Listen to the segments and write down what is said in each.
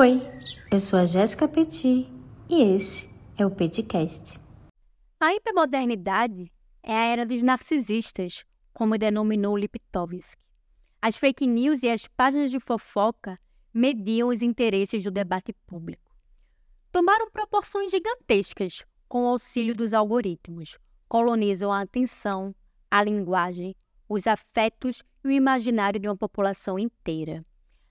Oi, eu sou a Jéssica Petit e esse é o Petcast. A hipermodernidade é a era dos narcisistas, como denominou Liptovsky. As fake news e as páginas de fofoca mediam os interesses do debate público. Tomaram proporções gigantescas com o auxílio dos algoritmos, colonizam a atenção, a linguagem, os afetos e o imaginário de uma população inteira.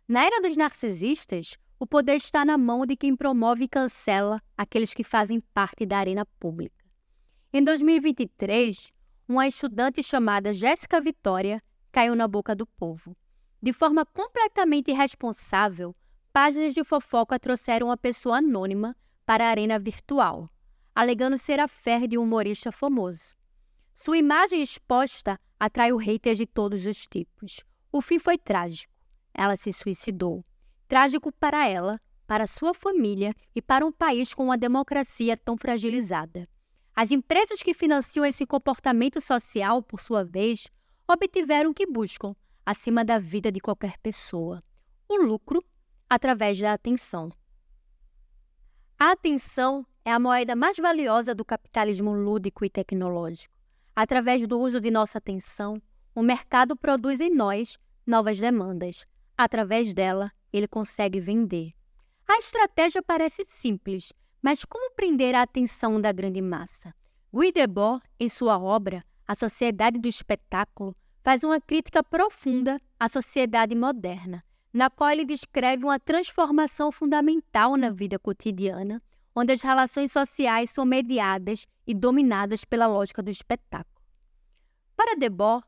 Na era dos narcisistas, o poder está na mão de quem promove e cancela aqueles que fazem parte da arena pública. Em 2023, uma estudante chamada Jéssica Vitória caiu na boca do povo. De forma completamente irresponsável, páginas de fofoca trouxeram uma pessoa anônima para a arena virtual, alegando ser a fé de um humorista famoso. Sua imagem exposta atraiu haters de todos os tipos. O fim foi trágico. Ela se suicidou. Trágico para ela, para sua família e para um país com uma democracia tão fragilizada. As empresas que financiam esse comportamento social, por sua vez, obtiveram o que buscam, acima da vida de qualquer pessoa: o lucro através da atenção. A atenção é a moeda mais valiosa do capitalismo lúdico e tecnológico. Através do uso de nossa atenção, o mercado produz em nós novas demandas. Através dela, ele consegue vender. A estratégia parece simples, mas como prender a atenção da grande massa? Guy Debord, em sua obra A Sociedade do Espetáculo, faz uma crítica profunda à sociedade moderna, na qual ele descreve uma transformação fundamental na vida cotidiana, onde as relações sociais são mediadas e dominadas pela lógica do espetáculo. Para Debord,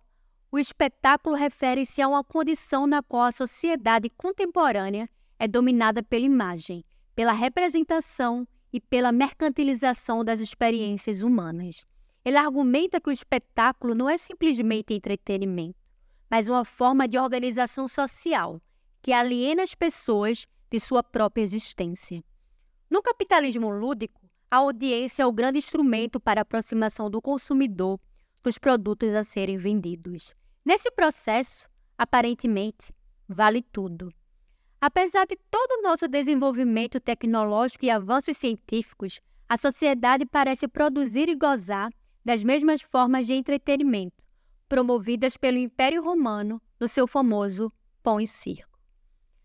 o espetáculo refere-se a uma condição na qual a sociedade contemporânea é dominada pela imagem, pela representação e pela mercantilização das experiências humanas. Ele argumenta que o espetáculo não é simplesmente entretenimento, mas uma forma de organização social que aliena as pessoas de sua própria existência. No capitalismo lúdico, a audiência é o grande instrumento para a aproximação do consumidor dos produtos a serem vendidos. Nesse processo, aparentemente, vale tudo. Apesar de todo o nosso desenvolvimento tecnológico e avanços científicos, a sociedade parece produzir e gozar das mesmas formas de entretenimento, promovidas pelo Império Romano no seu famoso pão e circo.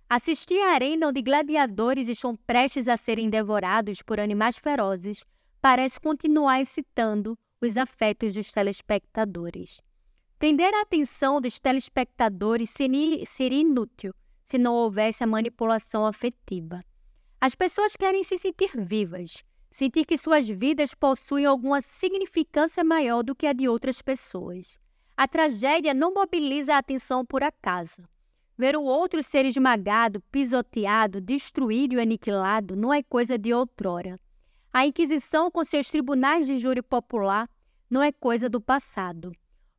Assistir à arena onde gladiadores estão prestes a serem devorados por animais ferozes parece continuar excitando os afetos dos telespectadores. Prender a atenção dos telespectadores seria inútil se não houvesse a manipulação afetiva. As pessoas querem se sentir vivas, sentir que suas vidas possuem alguma significância maior do que a de outras pessoas. A tragédia não mobiliza a atenção por acaso. Ver o outro ser esmagado, pisoteado, destruído e aniquilado não é coisa de outrora. A Inquisição, com seus tribunais de júri popular, não é coisa do passado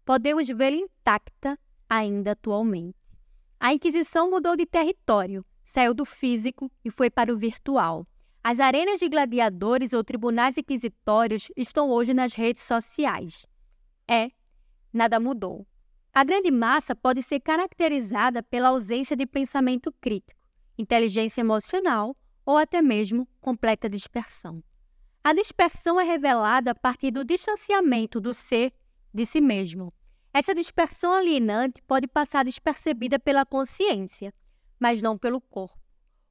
podemos vê-la intacta ainda atualmente. A Inquisição mudou de território, saiu do físico e foi para o virtual. As arenas de gladiadores ou tribunais inquisitórios estão hoje nas redes sociais. É, nada mudou. A grande massa pode ser caracterizada pela ausência de pensamento crítico, inteligência emocional ou até mesmo completa dispersão. A dispersão é revelada a partir do distanciamento do ser de si mesmo. Essa dispersão alienante pode passar despercebida pela consciência, mas não pelo corpo.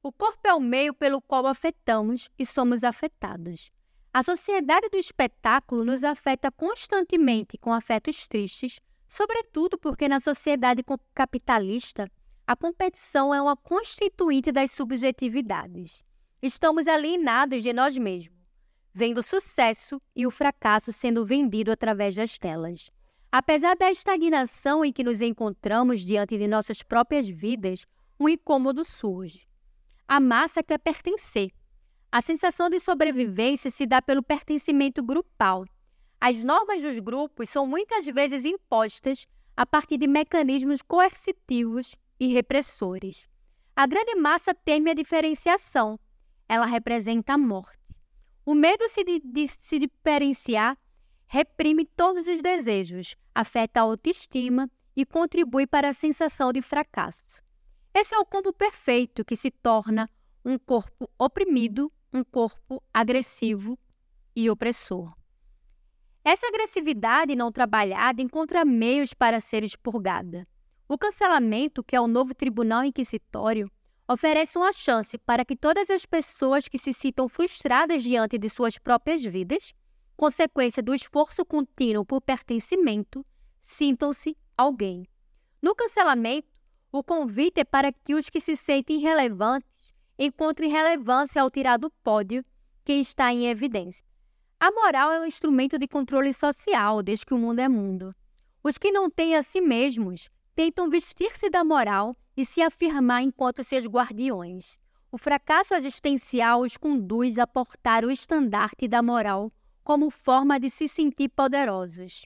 O corpo é o meio pelo qual afetamos e somos afetados. A sociedade do espetáculo nos afeta constantemente com afetos tristes, sobretudo porque na sociedade capitalista a competição é uma constituinte das subjetividades. Estamos alienados de nós mesmos vendo o sucesso e o fracasso sendo vendido através das telas. Apesar da estagnação em que nos encontramos diante de nossas próprias vidas, um incômodo surge. A massa quer pertencer. A sensação de sobrevivência se dá pelo pertencimento grupal. As normas dos grupos são muitas vezes impostas a partir de mecanismos coercitivos e repressores. A grande massa teme a diferenciação. Ela representa a morte. O medo de, de se diferenciar reprime todos os desejos, afeta a autoestima e contribui para a sensação de fracasso. Esse é o combo perfeito que se torna um corpo oprimido, um corpo agressivo e opressor. Essa agressividade não trabalhada encontra meios para ser expurgada. O cancelamento, que é o novo tribunal inquisitório, oferece uma chance para que todas as pessoas que se sintam frustradas diante de suas próprias vidas, consequência do esforço contínuo por pertencimento, sintam-se alguém. No cancelamento, o convite é para que os que se sentem irrelevantes encontrem relevância ao tirar do pódio quem está em evidência. A moral é um instrumento de controle social desde que o mundo é mundo. Os que não têm a si mesmos tentam vestir-se da moral e se afirmar enquanto seus guardiões. O fracasso existencial os conduz a portar o estandarte da moral como forma de se sentir poderosos.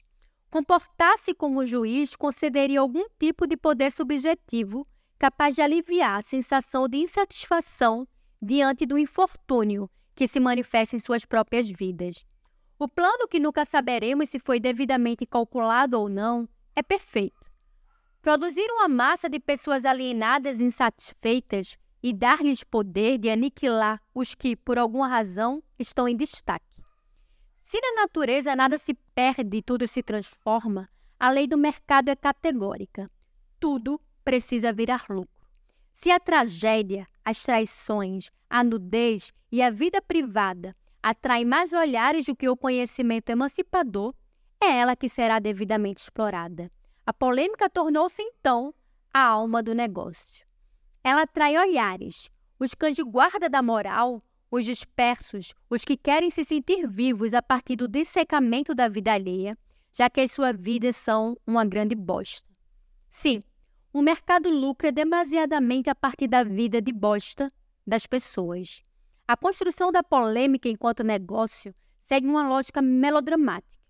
Comportar-se como juiz concederia algum tipo de poder subjetivo capaz de aliviar a sensação de insatisfação diante do infortúnio que se manifesta em suas próprias vidas. O plano que nunca saberemos se foi devidamente calculado ou não é perfeito. Produzir uma massa de pessoas alienadas e insatisfeitas e dar-lhes poder de aniquilar os que, por alguma razão, estão em destaque. Se na natureza nada se perde e tudo se transforma, a lei do mercado é categórica. Tudo precisa virar lucro. Se a tragédia, as traições, a nudez e a vida privada atrai mais olhares do que o conhecimento emancipador, é ela que será devidamente explorada. A polêmica tornou-se então a alma do negócio. Ela atrai olhares, os cães de guarda da moral, os dispersos, os que querem se sentir vivos a partir do dessecamento da vida alheia, já que as suas vidas são uma grande bosta. Sim, o mercado lucra demasiadamente a partir da vida de bosta das pessoas. A construção da polêmica enquanto negócio segue uma lógica melodramática.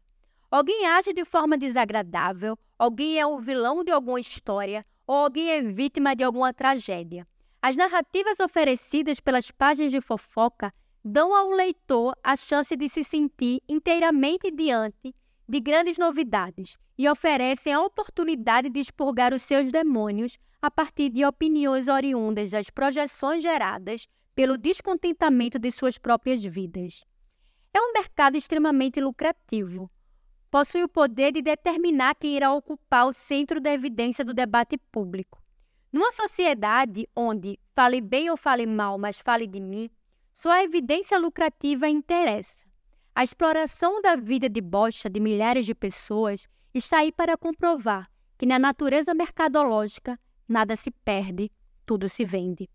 Alguém age de forma desagradável, alguém é o vilão de alguma história ou alguém é vítima de alguma tragédia. As narrativas oferecidas pelas páginas de fofoca dão ao leitor a chance de se sentir inteiramente diante de grandes novidades e oferecem a oportunidade de expurgar os seus demônios a partir de opiniões oriundas das projeções geradas pelo descontentamento de suas próprias vidas. É um mercado extremamente lucrativo. Possui o poder de determinar quem irá ocupar o centro da evidência do debate público. Numa sociedade onde fale bem ou fale mal, mas fale de mim, só a evidência lucrativa interessa. A exploração da vida de bosta de milhares de pessoas está aí para comprovar que na natureza mercadológica nada se perde, tudo se vende.